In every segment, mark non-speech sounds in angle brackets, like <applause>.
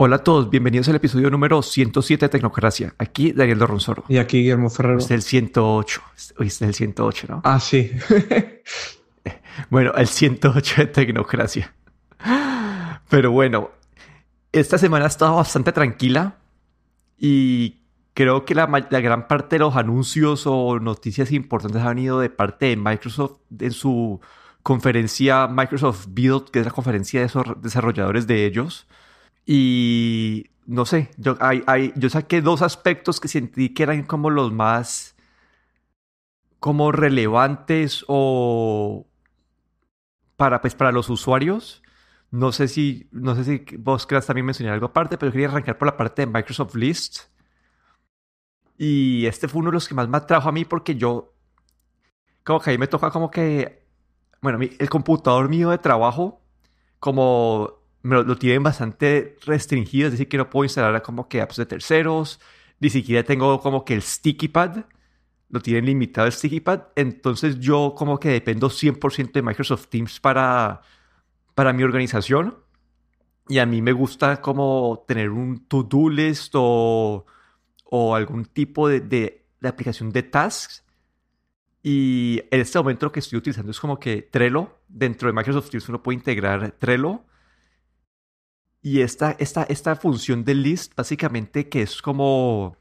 Hola a todos, bienvenidos al episodio número 107 de Tecnocracia. Aquí Daniel Dorronsoro. Y aquí Guillermo Ferrero. Este es el 108. Hoy este es el 108, ¿no? Ah, sí. <laughs> bueno, el 108 de Tecnocracia. Pero bueno, esta semana ha estado bastante tranquila y creo que la, la, gran parte de los anuncios o noticias importantes han venido de parte de Microsoft en su conferencia Microsoft Build, que es la conferencia de esos desarrolladores de ellos. Y no sé, yo, hay, hay, yo saqué dos aspectos que sentí que eran como los más como relevantes o para, pues, para los usuarios. No sé si, no sé si vos quieras también mencionar algo aparte, pero quería arrancar por la parte de Microsoft List. Y este fue uno de los que más me atrajo a mí porque yo, como que ahí me toca como que, bueno, el computador mío de trabajo, como me lo, tienen bastante restringido, es decir, que no puedo instalar como que apps de terceros, ni siquiera tengo como que el sticky pad, lo tienen limitado el sticky pad, entonces yo como que dependo 100% de Microsoft Teams para, para mi organización y a mí me gusta como tener un to-do list o, o algún tipo de, de, de aplicación de tasks y en este momento lo que estoy utilizando es como que Trello, dentro de Microsoft Teams uno puede integrar Trello y esta, esta, esta función de list, básicamente, que es como.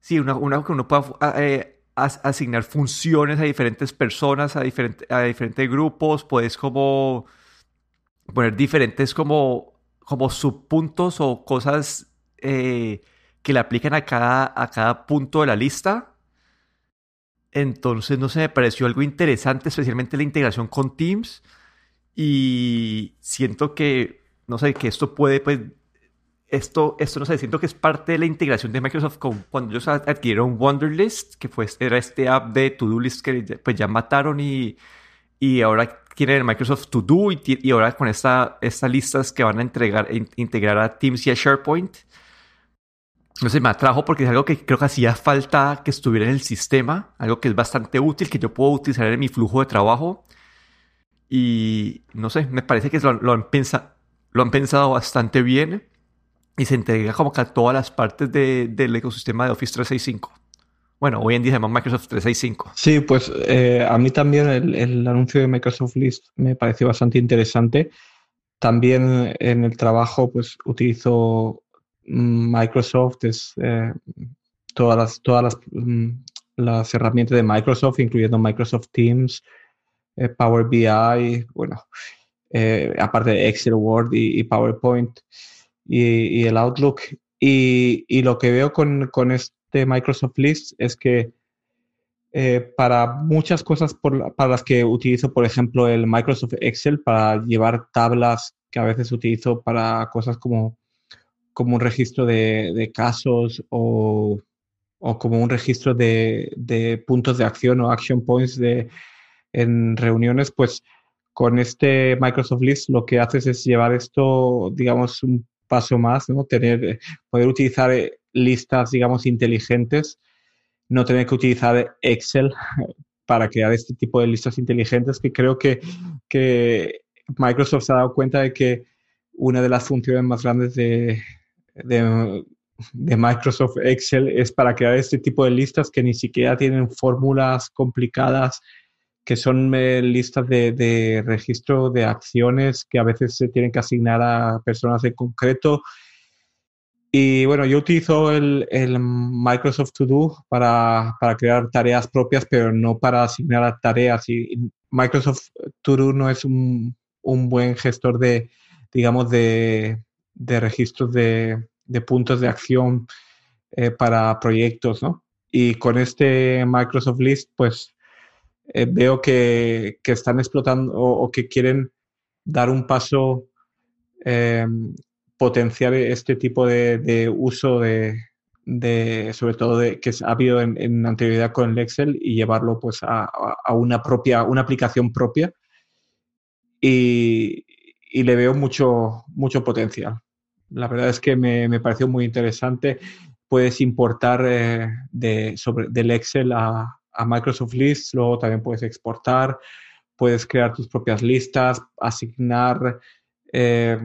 Sí, una, una que uno pueda eh, asignar funciones a diferentes personas, a, diferente, a diferentes grupos. Puedes como poner diferentes como, como subpuntos o cosas eh, que le aplican a cada, a cada punto de la lista. Entonces, no sé, me pareció algo interesante, especialmente la integración con Teams. Y siento que no sé, que esto puede, pues, esto, esto no sé, siento que es parte de la integración de Microsoft con, cuando ellos adquirieron Wonderlist, que fue, era este app de To-Do List que pues ya mataron y, y ahora el Microsoft To Do y, y ahora con esta, estas listas que van a entregar, integrar a Teams y a SharePoint. No sé, me atrajo porque es algo que creo que hacía falta que estuviera en el sistema, algo que es bastante útil, que yo puedo utilizar en mi flujo de trabajo. Y no sé, me parece que lo, lo han pensado lo han pensado bastante bien y se entrega como que a todas las partes de, del ecosistema de Office 365. Bueno, hoy en día se Microsoft 365. Sí, pues eh, a mí también el, anuncio de Microsoft List me pareció bastante interesante. También en el trabajo, pues utilizo mm, Microsoft, es, eh, todas, las, todas las, mm, las, herramientas de Microsoft, incluyendo Microsoft Teams, eh, Power BI, bueno, eh, aparte de Excel, Word y, PowerPoint y, el Outlook. Y, lo que veo con, este Microsoft List es que eh, para muchas cosas para las que utilizo, por ejemplo, el Microsoft Excel para llevar tablas que a veces utilizo para cosas como, como un registro de, casos o, como un registro de, de, puntos de acción o action points de, en reuniones, pues con este Microsoft List lo que haces es llevar esto, digamos, un paso más, ¿no? Tener, poder utilizar eh, listas, digamos, inteligentes, no tener que utilizar Excel <laughs> para crear este tipo de listas inteligentes, que creo que, Microsoft se ha dado cuenta de que una de las funciones más grandes de, de, de, Microsoft Excel es para crear este tipo de listas que ni siquiera tienen fórmulas complicadas que son eh, listas de, registro de acciones que a veces se tienen que asignar a personas en concreto. Y bueno, yo utilizo el, Microsoft To Do para, crear tareas propias, pero no para asignar a tareas. Y Microsoft To Do no es un, buen gestor de, digamos, de, registros de, puntos de acción eh, para proyectos, ¿no? Y con este Microsoft List, pues eh, veo que, están explotando o, que quieren dar un paso, eh, potenciar este tipo de, uso de, sobre todo que ha habido en, anterioridad con el Excel y llevarlo pues a, una propia, una aplicación propia. Y, le veo mucho, mucho potencial. La verdad es que me, pareció muy interesante. Puedes importar eh, de, sobre, del Excel a, a Microsoft List, luego también puedes exportar, puedes crear tus propias listas, asignar, eh,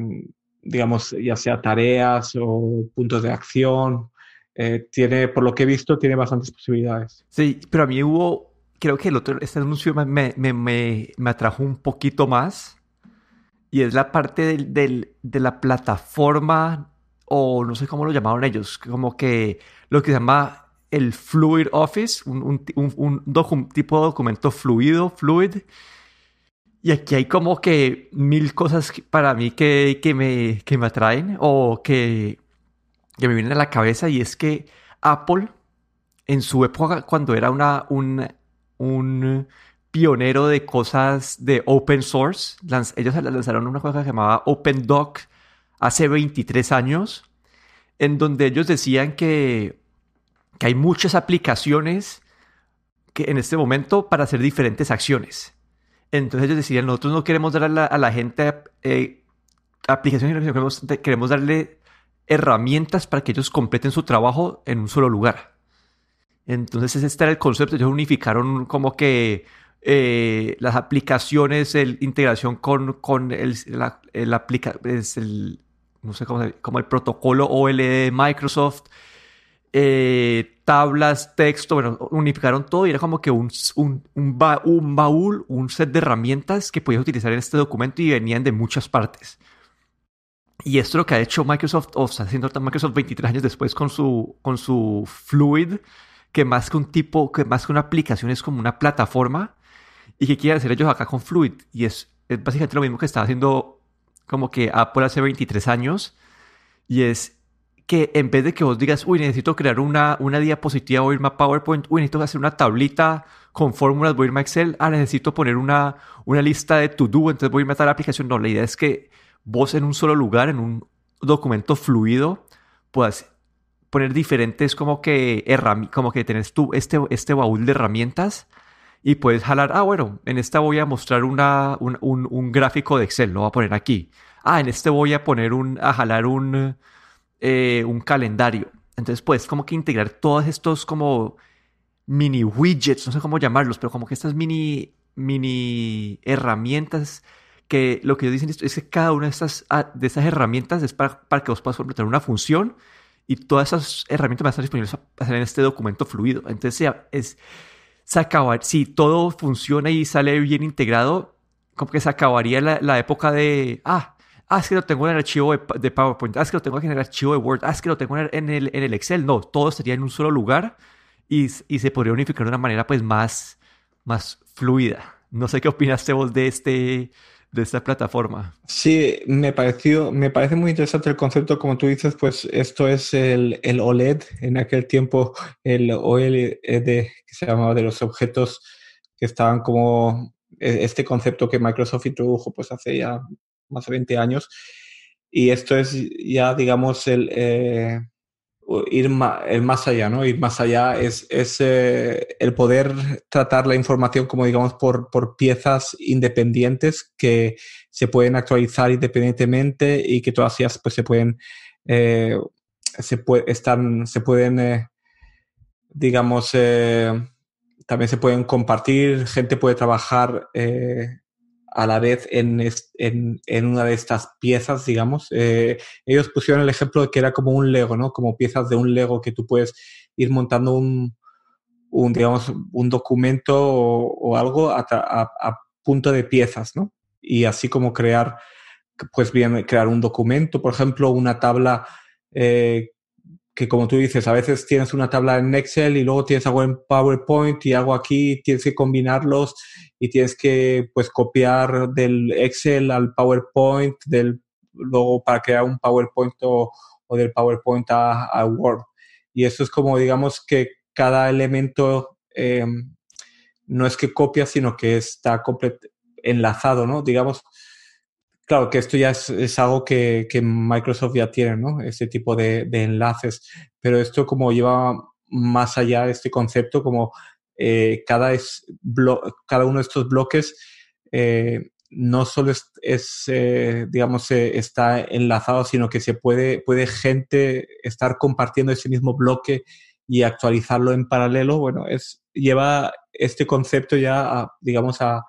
digamos, ya sea tareas o puntos de acción. Eh, tiene, por lo que he visto, tiene bastantes posibilidades. Sí, pero a mí hubo, creo que el otro, este anuncio me, me, me, me atrajo un poquito más. Y es la parte del, del, de la plataforma, o no sé cómo lo llamaron ellos, como que lo que se llama el Fluid Office, un, un, un, tipo de documento fluido, fluid, y aquí hay como que mil cosas para mí que, que, me, que me atraen o que, que me vienen a la cabeza. Y es que Apple en su época cuando era una, un, un pionero de cosas de open source, ellos lanzaron una cosa que se llamaba OpenDoc hace 23 años, en donde ellos decían que, que hay muchas aplicaciones que en este momento para hacer diferentes acciones. Entonces ellos decían, nosotros no queremos dar a la, gente eh, aplicaciones, queremos, queremos darle herramientas para que ellos completen su trabajo en un solo lugar. Entonces este era el concepto, ellos unificaron como que eh, las aplicaciones, el, integración con, con el, la, el, aplica, es el, no sé cómo, como el protocolo OLE de Microsoft, eh, tablas, texto, bueno, unificaron todo y era como que un, un, un, baúl, un set de herramientas que podías utilizar en este documento y venían de muchas partes. Y esto es lo que ha hecho Microsoft, o sea, haciendo Microsoft 23 años después con su, con su Fluid, que más que un tipo, que más que una aplicación es como una plataforma y que quieren hacer ellos acá con Fluid. Y es, es básicamente lo mismo que estaba haciendo como que Apple hace 23 años. Y es que en vez de que vos digas, uy, necesito crear una, una diapositiva o irme a PowerPoint, uy, necesito hacer una tablita con fórmulas, voy a irme a Excel, ah, necesito poner una, una lista de to-do, entonces voy a irme a tal aplicación. No, la idea es que vos en un solo lugar, en un documento fluido, puedas poner diferentes como que como que tenés tú este, este baúl de herramientas y puedes jalar, ah, bueno, en esta voy a mostrar una, un, un, un gráfico de Excel, lo voy a poner aquí. Ah, en este voy a poner un, a jalar un, eh, un calendario. Entonces puedes como que integrar todos estos como mini widgets, no sé cómo llamarlos, pero como que estas mini, mini herramientas que lo que ellos dicen es que cada una de estas, ah, de estas herramientas es para, para que vos puedas completar una función y todas esas herramientas van a estar disponibles en este documento fluido. Entonces es, se acabar, si todo funciona y sale bien integrado, como que se acabaría la, la época de, ah, es que lo tengo en el archivo de, PowerPoint, ah, es que lo tengo en el archivo de Word, es que lo tengo en el, en el Excel. No, todo estaría en un solo lugar y, y, se podría unificar de una manera pues más, más fluida. No sé qué opinaste vos de, este, de esta plataforma. Sí, me, pareció, me parece muy interesante el concepto, como tú dices, pues esto es el, el OLED, en aquel tiempo el OLED que se llamaba de los objetos que estaban como e, este concepto que Microsoft introdujo pues hace ya más de 20 años. Y esto es ya, digamos, el eh, ir el más allá, ¿no? Ir más allá es, es eh, el poder tratar la información como, digamos, por, por piezas independientes que se pueden actualizar independientemente y que todas ellas pues, se pueden, eh, se, puede, están, se pueden, digamos, también se pueden compartir, gente puede trabajar a la vez en, en, en, una de estas piezas, digamos. Eh, ellos pusieron el ejemplo de que era como un Lego, ¿no? Como piezas de un Lego que tú puedes ir montando un, un digamos, un documento o, algo a, punto de piezas, ¿no? Y así como crear, pues bien, crear un documento, por ejemplo, una tabla eh, que como tú dices, a veces tienes una tabla en Excel y luego tienes algo en PowerPoint y algo aquí, tienes que combinarlos y tienes que pues copiar del Excel al PowerPoint, del, luego para crear un PowerPoint o, del PowerPoint a, Word. Y eso es como digamos que cada elemento em, no es que copia, sino que está enlazado, ¿no? Digamos, Claro, que esto ya es, algo que, Microsoft ya tiene, ¿no? Ese tipo de, enlaces. Pero esto como lleva más allá de este concepto, como eh, cada, es cada uno de estos bloques eh, no solo es, eh, digamos, está enlazado, sino que se puede, puede gente estar compartiendo ese mismo bloque y actualizarlo en paralelo. Bueno, es, lleva este concepto ya, digamos, a,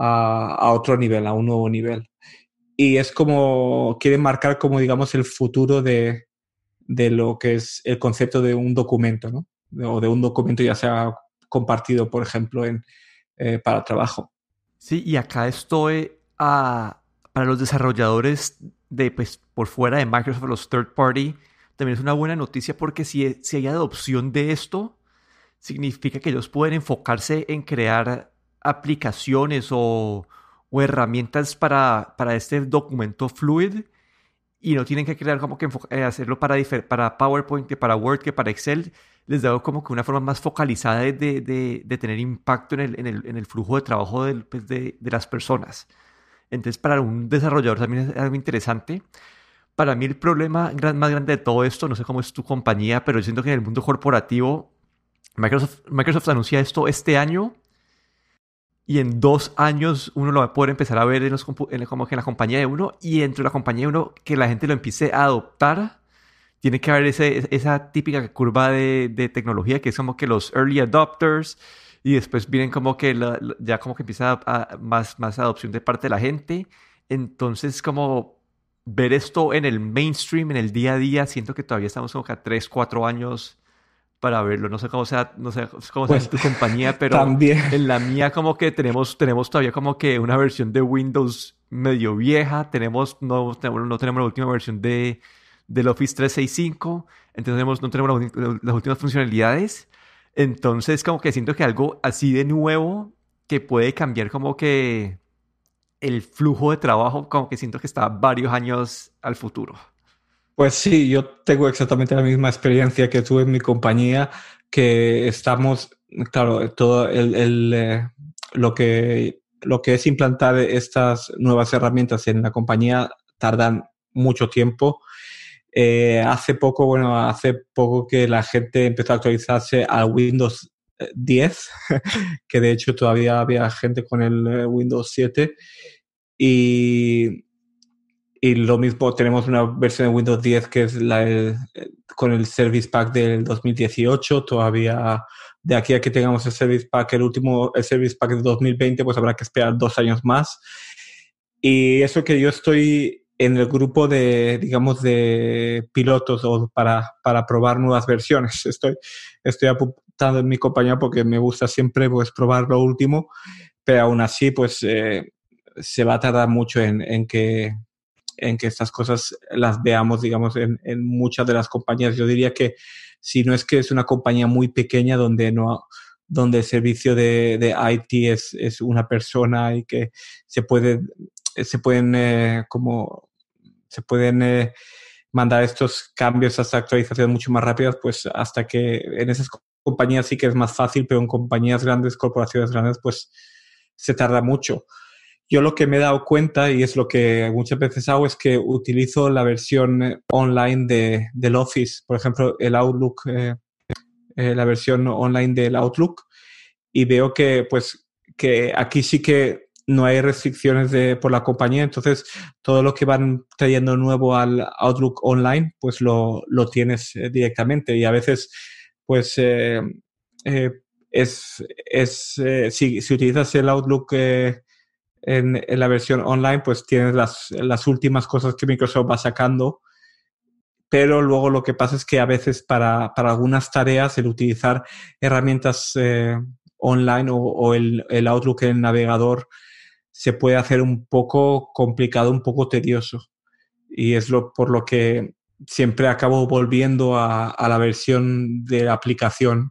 a, otro nivel, a un nuevo nivel. y es como, quieren marcar como, digamos, el futuro de, de lo que es el concepto de un documento, ¿no? O de un documento ya sea compartido, por ejemplo, en, eh, para trabajo. Sí, y acá estoy a, para los desarrolladores de, pues, por fuera de Microsoft, los third party, también es una buena noticia porque si, si hay adopción de esto, significa que ellos pueden enfocarse en crear aplicaciones o, o herramientas para, para, este documento fluid y no tienen que crear como que eh, hacerlo para, para PowerPoint, que para Word, que para Excel. Les da como que una forma más focalizada de, de, de tener impacto en el, en, el, en el, flujo de trabajo pues, de, las personas. Entonces, para un desarrollador también es algo interesante. Para mí el problema más grande de todo esto, no sé cómo es tu compañía, pero yo siento que en el mundo corporativo, Microsoft, Microsoft anuncia esto este año y en dos años uno lo va a poder empezar a ver en, los, en, como que en la compañía de uno y dentro de la compañía de uno que la gente lo empiece a adoptar. Tiene que haber ese, esa típica curva de, de, tecnología que es como que los early adopters y después vienen como que ya como que empieza a, más, más adopción de parte de la gente. Entonces como ver esto en el mainstream, en el día a día, siento que todavía estamos como que a 3, 4 años para verlo. No sé cómo sea, no sé cómo sea en tu pues, compañía, <laughs> pero también. en la mía como que tenemos, tenemos todavía como que una versión de Windows medio vieja. Tenemos, no, no tenemos la última versión de, del Office 365. Entonces no tenemos las últimas funcionalidades. Entonces como que siento que algo así de nuevo que puede cambiar como que el flujo de trabajo, como que siento que está varios años al futuro. Pues sí, yo tengo exactamente la misma experiencia que tuve en mi compañía, que estamos, claro, todo el, eh, lo, que, lo que es implantar estas nuevas herramientas en la compañía tardan mucho tiempo. Eh, hace poco, bueno, hace poco que la gente empezó a actualizarse al Windows 10, <laughs> que de hecho todavía había gente con el eh, Windows 7. Y, y lo mismo, tenemos una versión de Windows 10 que es la con el Service Pack del 2018. Todavía de aquí a que tengamos el Service Pack, el último, el Service Pack de 2020, pues habrá que esperar dos años más. Y eso que yo estoy en el grupo de, digamos, de pilotos o para, para probar nuevas versiones. <laughs> Estoy, estoy apuntando en mi compañía porque me gusta siempre pues, probar lo último, pero aún así, pues eh, se va a tardar mucho en, en, que, en que estas cosas las veamos, digamos, en, muchas de las compañías. Yo diría que si no es que es una compañía muy pequeña donde no donde el servicio de, de IT es, es, una persona y que se puede se pueden eh, como se pueden eh, mandar estos cambios, estas actualizaciones mucho más rápidas, pues hasta que en esas compañías sí que es más fácil, pero en compañías grandes, corporaciones grandes, pues se tarda mucho. Yo lo que me he dado cuenta, y es lo que muchas veces hago, es que utilizo la versión eh, online de, del Office, por ejemplo, el Outlook, eh, eh, la versión online del Outlook, y veo que, pues, que aquí sí que no hay restricciones de, por la compañía, entonces todo lo que van trayendo nuevo al Outlook online, pues lo, lo tienes directamente. Y a veces, pues, es, es si, si, utilizas el Outlook en, la versión online, pues tienes las, las, últimas cosas que Microsoft va sacando, pero luego lo que pasa es que a veces para, para algunas tareas el utilizar herramientas eh, online o, el, el, Outlook en el navegador se puede hacer un poco complicado, un poco tedioso. Y es lo, por lo que siempre acabo volviendo a, a la versión de la aplicación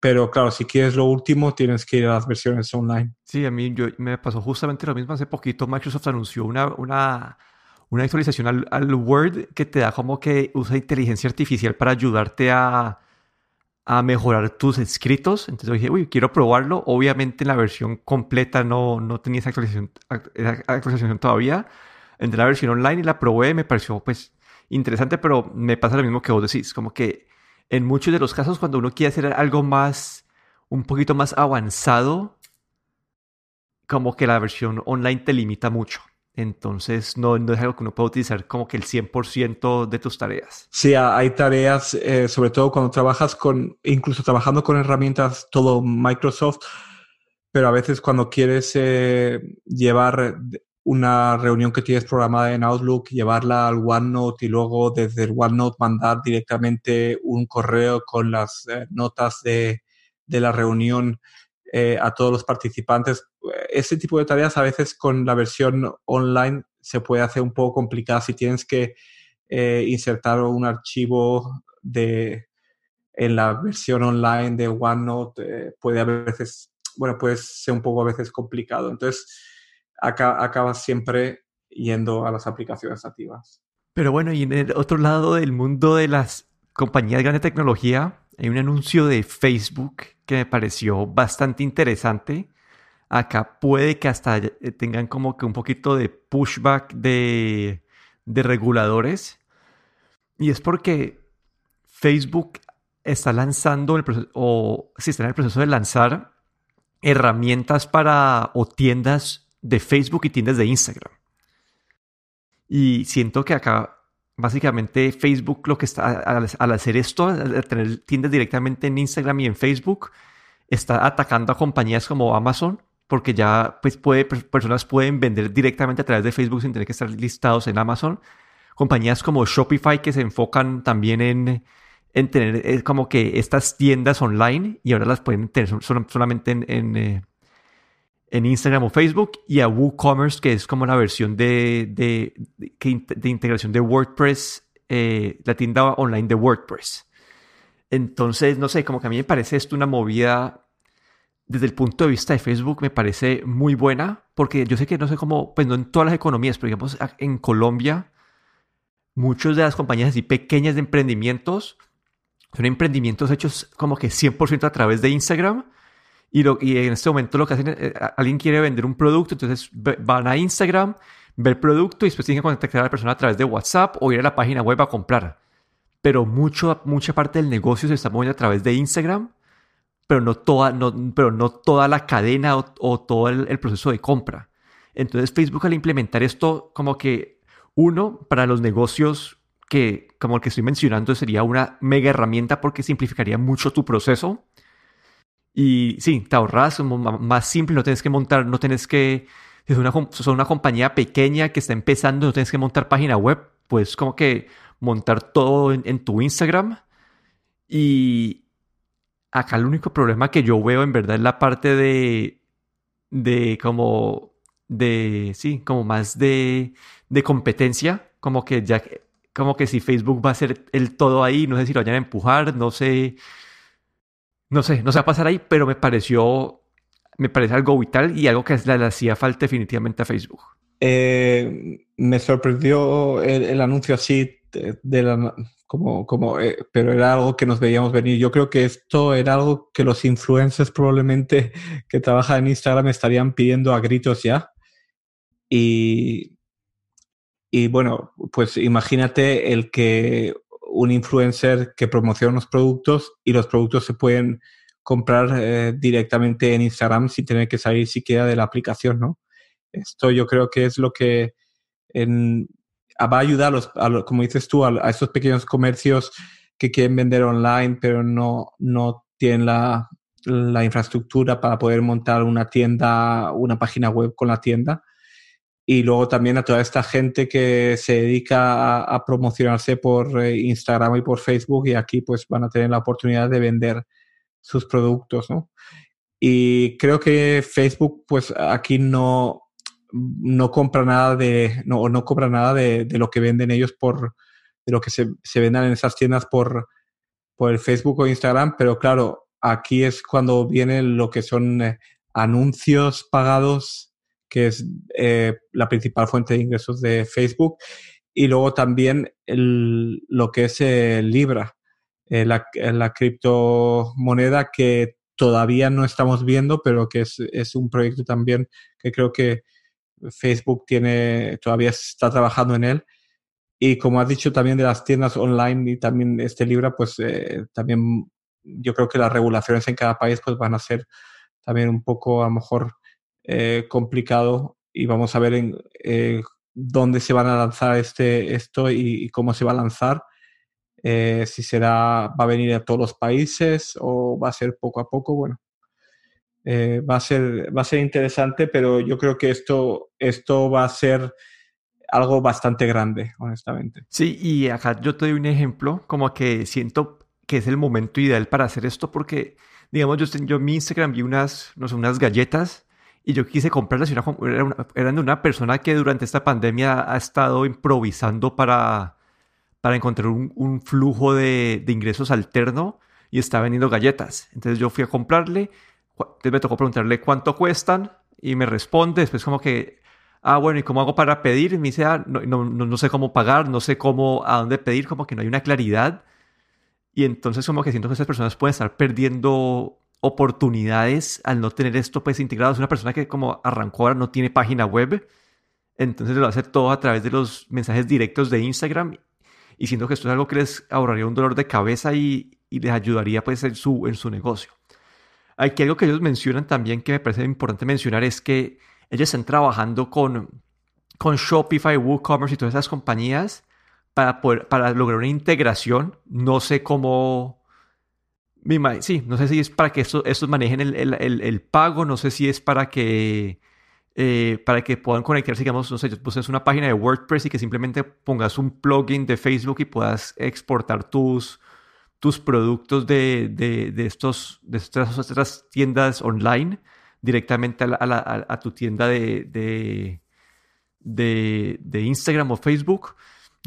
pero claro, si quieres lo último, tienes que ir a las versiones online. Sí, a mí yo, me pasó justamente lo mismo hace poquito. Microsoft anunció una, una, una actualización al, al, Word que te da como que usa inteligencia artificial para ayudarte a, a mejorar tus escritos. Entonces dije, uy, quiero probarlo. Obviamente en la versión completa no, no tenía esa actualización, esa actualización todavía. Entré a la versión online y la probé. Me pareció pues interesante, pero me pasa lo mismo que vos decís. Como que en muchos de los casos cuando uno quiere hacer algo más, un poquito más avanzado, como que la versión online te limita mucho. Entonces no, no es algo que uno pueda utilizar como que el 100% de tus tareas. Sí, hay tareas, eh, sobre todo cuando trabajas con, incluso trabajando con herramientas todo Microsoft, pero a veces cuando quieres eh, llevar una reunión que tienes programada en Outlook, llevarla al OneNote y luego desde el OneNote mandar directamente un correo con las eh, notas de, de, la reunión eh, a todos los participantes. Ese tipo de tareas a veces con la versión online se puede hacer un poco complicada si tienes que eh, insertar un archivo de, en la versión online de OneNote. puede a veces, bueno, puede ser un poco a veces complicado. Entonces, acá, acabas siempre yendo a las aplicaciones nativas. Pero bueno, y en el otro lado del mundo de las compañías de gran tecnología, hay un anuncio de Facebook que me pareció bastante interesante. Acá puede que hasta tengan como que un poquito de pushback de, de reguladores. Y es porque Facebook está lanzando el proceso, o si está en el proceso de lanzar herramientas para o tiendas de Facebook y tiendas de Instagram. Y siento que acá, básicamente, Facebook lo que está, al, hacer esto, al tener tiendas directamente en Instagram y en Facebook, está atacando a compañías como Amazon, porque ya pues puede, personas pueden vender directamente a través de Facebook sin tener que estar listados en Amazon. Compañías como Shopify que se enfocan también en, en tener eh, como que estas tiendas online y ahora las pueden tener solamente en, eh, en Instagram o Facebook y a WooCommerce, que es como la versión de, de, de, integración de WordPress, eh, la tienda online de WordPress. Entonces, no sé, como que a mí me parece esto una movida desde el punto de vista de Facebook, me parece muy buena, porque yo sé que no sé cómo, pues no en todas las economías, pero digamos en Colombia, muchas de las compañías así pequeñas de emprendimientos son emprendimientos hechos como que 100% a través de Instagram y, y en este momento lo que hacen eh, alguien quiere vender un producto, entonces van a Instagram, ver el producto y después tienen que contactar a la persona a través de WhatsApp o ir a la página web a comprar. Pero mucho, mucha parte del negocio se está moviendo a través de Instagram, pero no toda, no, pero no toda la cadena o, todo el, el, proceso de compra. Entonces Facebook al implementar esto, como que uno, para los negocios que, como el que estoy mencionando, sería una mega herramienta porque simplificaría mucho tu proceso y sí, te ahorras, más simple, no tienes que montar, no tienes que, si es una, una compañía pequeña que está empezando, no tienes que montar página web, pues como que montar todo en, tu Instagram. Y acá el único problema que yo veo en verdad es la parte de, de como, de, sí, como más de, de competencia, como que ya, como que si Facebook va a ser el todo ahí, no sé si lo vayan a empujar, no sé no sé, no sé a pasar ahí, pero me pareció, me parece algo vital y algo que le, hacía falta definitivamente a Facebook. Eh, me sorprendió el, anuncio así de, la, como, como eh, pero era algo que nos veíamos venir. Yo creo que esto era algo que los influencers probablemente <laughs> que trabajan en Instagram estarían pidiendo a gritos ya. Y, y bueno, pues imagínate el que un influencer que promociona unos productos y los productos se pueden comprar eh, directamente en Instagram sin tener que salir siquiera de la aplicación, ¿no? Esto yo creo que es lo que va a ayudar, a los, como dices tú, a, estos pequeños comercios que quieren vender online, pero no, no tienen la, la infraestructura para poder montar una tienda, una página web con la tienda y luego también a toda esta gente que se dedica a, promocionarse por eh, Instagram y por Facebook y aquí pues van a tener la oportunidad de vender sus productos, ¿no? Y creo que Facebook pues aquí no, no compra nada de, no, no cobra nada de, de, lo que venden ellos por, de lo que se, se vendan en esas tiendas por, por el Facebook o Instagram, pero claro, aquí es cuando viene lo que son eh, anuncios pagados que es eh, la principal fuente de ingresos de Facebook, y luego también lo que es Libra, eh, la, la, criptomoneda que todavía no estamos viendo, pero que es, es, un proyecto también que creo que Facebook tiene, todavía está trabajando en él. Y como has dicho también de las tiendas online y también este Libra, pues eh, también yo creo que las regulaciones en cada país pues van a ser también un poco a lo mejor eh, complicado y vamos a ver en eh, dónde se van a lanzar este, esto y, cómo se va a lanzar. Eh, si será, va a venir a todos los países o va a ser poco a poco, bueno. Eh, va, a ser, va a ser interesante, pero yo creo que esto, esto va a ser algo bastante grande, honestamente. Sí, y acá yo te doy un ejemplo, como que siento que es el momento ideal para hacer esto porque, digamos, yo, yo en mi Instagram vi unas, no sé, unas galletas y yo quise comprarlas y eran de una persona que durante esta pandemia ha estado improvisando para, para encontrar un, flujo de, de, ingresos alterno y está vendiendo galletas. Entonces yo fui a comprarle entonces me tocó preguntarle cuánto cuestan y me responde, después como que, ah, bueno, ¿y cómo hago para pedir? Y me dice, ah, no, no, no, sé cómo pagar, no sé cómo, a dónde pedir, como que no hay una claridad. Y entonces como que siento que esas personas pueden estar perdiendo oportunidades al no tener esto pues integrado. Es una persona que como arrancó ahora no tiene página web, entonces lo hacer todo a través de los mensajes directos de Instagram y siento que esto es algo que les ahorraría un dolor de cabeza y, y les ayudaría pues en su, en su negocio. Aquí algo que ellos mencionan también que me parece importante mencionar es que ellos están trabajando con, con Shopify, WooCommerce y todas esas compañías para, poder, para lograr una integración. No sé cómo... Sí, no sé si es para que estos, manejen el, pago, no sé si es para que, eh, para que puedan conectarse, digamos, no sé, pues una página de WordPress y que simplemente pongas un plugin de Facebook y puedas exportar tus, tus productos de, de, estos, de estas otras tiendas online directamente a, tu tienda de, de, Instagram o Facebook.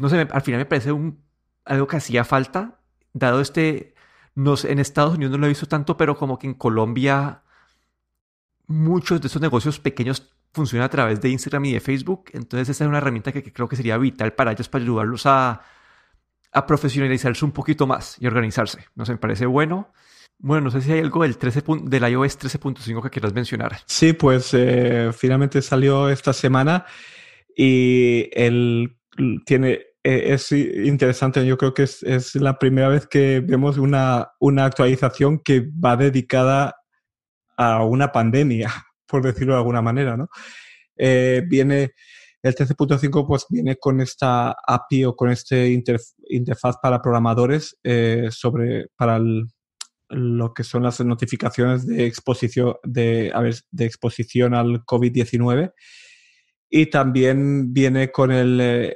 No sé, al final me parece un, algo que hacía falta, dado este, en Estados Unidos no lo he visto tanto, pero como que en Colombia muchos de esos negocios pequeños funcionan a través de Instagram y de Facebook. Entonces esa es una herramienta que creo que sería vital para ellos, para ayudarlos a a profesionalizarse un poquito más y organizarse. No me parece bueno. Bueno, no sé si hay algo del, 13 del iOS 13.5 que quieras mencionar. Sí, pues eh, finalmente salió esta semana y él tiene, eh, es interesante, yo creo que es, la primera vez que vemos una, una actualización que va dedicada a una pandemia, <laughs> por decirlo de alguna manera, ¿no? Eh, viene el 13.5 pues viene con esta API o con este interfaz para programadores eh, sobre para lo que son las notificaciones de exposición de, de exposición al COVID-19 y también viene con el, eh,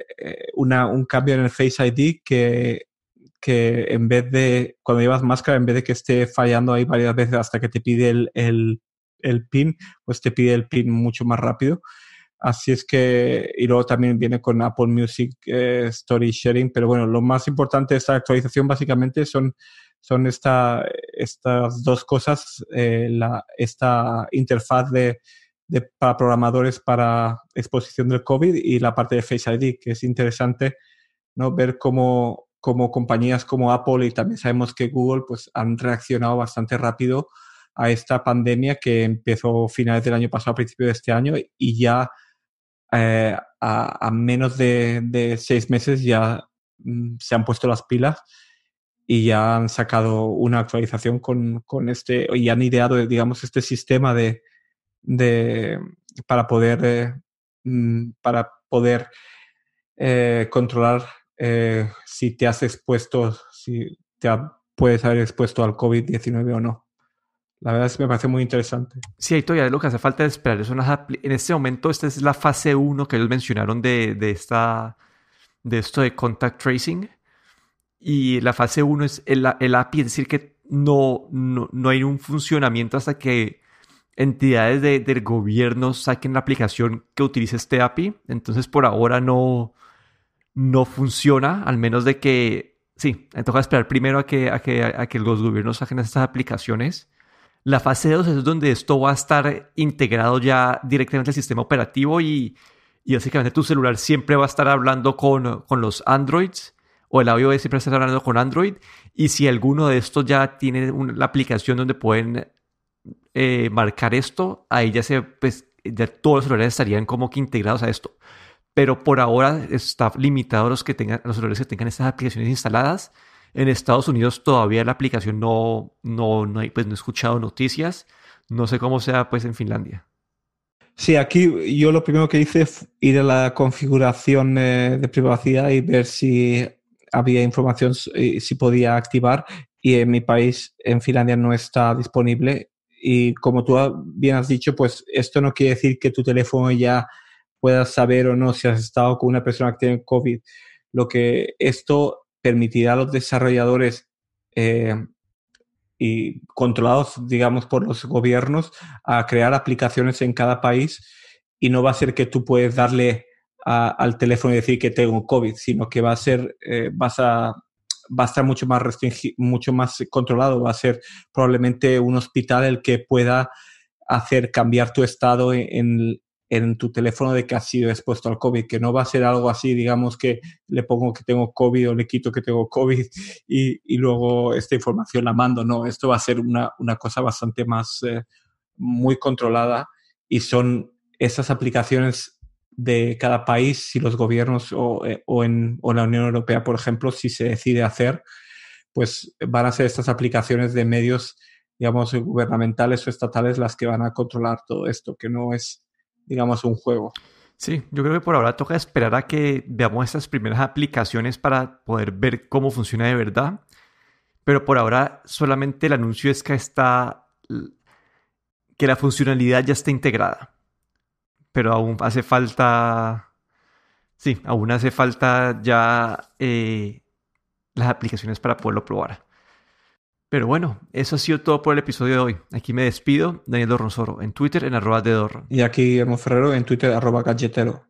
un cambio en el Face ID que, que en vez de, cuando llevas máscara, en vez de que esté fallando ahí varias veces hasta que te pide el, el, el PIN, pues te pide el PIN mucho más rápido. Así es que, y luego también viene con Apple Music eh, Story Sharing, pero bueno, lo más importante de esta actualización básicamente son, son esta, estas dos cosas, eh, la, esta interfaz de, de, para programadores para exposición del COVID y la parte de Face ID, que es interesante ¿no? ver cómo, cómo compañías como Apple y también sabemos que Google pues, han reaccionado bastante rápido a esta pandemia que empezó finales del año pasado, a principios de este año, y ya eh, a, menos de, seis meses ya mm, se han puesto las pilas y ya han sacado una actualización con, este, y han ideado, digamos, este sistema de, de para poder, eh, mm, para poder eh, controlar si te has expuesto, si te puedes haber expuesto al COVID-19 o no. La verdad es que me parece muy interesante. Sí, ahí todavía lo que hace falta es esperar. en este momento, esta es la fase 1 que ellos mencionaron de, de, esta, de esto de contact tracing. Y la fase 1 es el, el, API, es decir, que no, no, no, hay un funcionamiento hasta que entidades de, del gobierno saquen la aplicación que utilice este API. Entonces, por ahora no, no funciona, al menos de que, sí, toca esperar primero a que, a que, a que los gobiernos saquen estas aplicaciones la fase 2 es donde esto va a estar integrado ya directamente al sistema operativo y, básicamente tu celular siempre va a estar hablando con, con los Androids o el iOS siempre va a estar hablando con Android y si alguno de estos ya tiene la aplicación donde pueden eh, marcar esto, ahí ya se, pues, ya todos los celulares estarían como que integrados a esto. Pero por ahora está limitado a los, que tengan, los celulares que tengan estas aplicaciones instaladas en Estados Unidos todavía la aplicación no, no, no, pues no he escuchado noticias. No sé cómo sea pues en Finlandia. Sí, aquí yo lo primero que hice fue ir a la configuración eh, de privacidad y ver si había información, si podía activar. Y en mi país, en Finlandia, no está disponible. Y como tú bien has dicho, pues esto no quiere decir que tu teléfono ya pueda saber o no si has estado con una persona que tiene COVID. Lo que esto permitirá a los desarrolladores eh, y controlados, digamos, por los gobiernos a crear aplicaciones en cada país y no va a ser que tú puedes darle al teléfono y decir que tengo COVID, sino que va a ser, eh, vas a, va a estar mucho más restringido, mucho más controlado, va a ser probablemente un hospital el que pueda hacer cambiar tu estado en, en tu teléfono de que has sido expuesto al COVID, que no va a ser algo así, digamos que le pongo que tengo COVID o le quito que tengo COVID y, luego esta información la mando, no, esto va a ser una, cosa bastante más eh, muy controlada y son esas aplicaciones de cada país, si los gobiernos o, eh, o, en, o la Unión Europea, por ejemplo, si se decide hacer, pues van a ser estas aplicaciones de medios, digamos, gubernamentales o estatales las que van a controlar todo esto, que no es digamos, un juego. Sí, yo creo que por ahora toca esperar a que veamos estas primeras aplicaciones para poder ver cómo funciona de verdad. Pero por ahora solamente el anuncio es que está que la funcionalidad ya está integrada. Pero aún hace falta. Sí, aún hace falta ya eh, las aplicaciones para poderlo probar. Pero bueno, eso ha sido todo por el episodio de hoy. Aquí me despido, Daniel Dorronsoro, en Twitter en arroba de Dorro. Y aquí Ferrero en Twitter arroba galletero.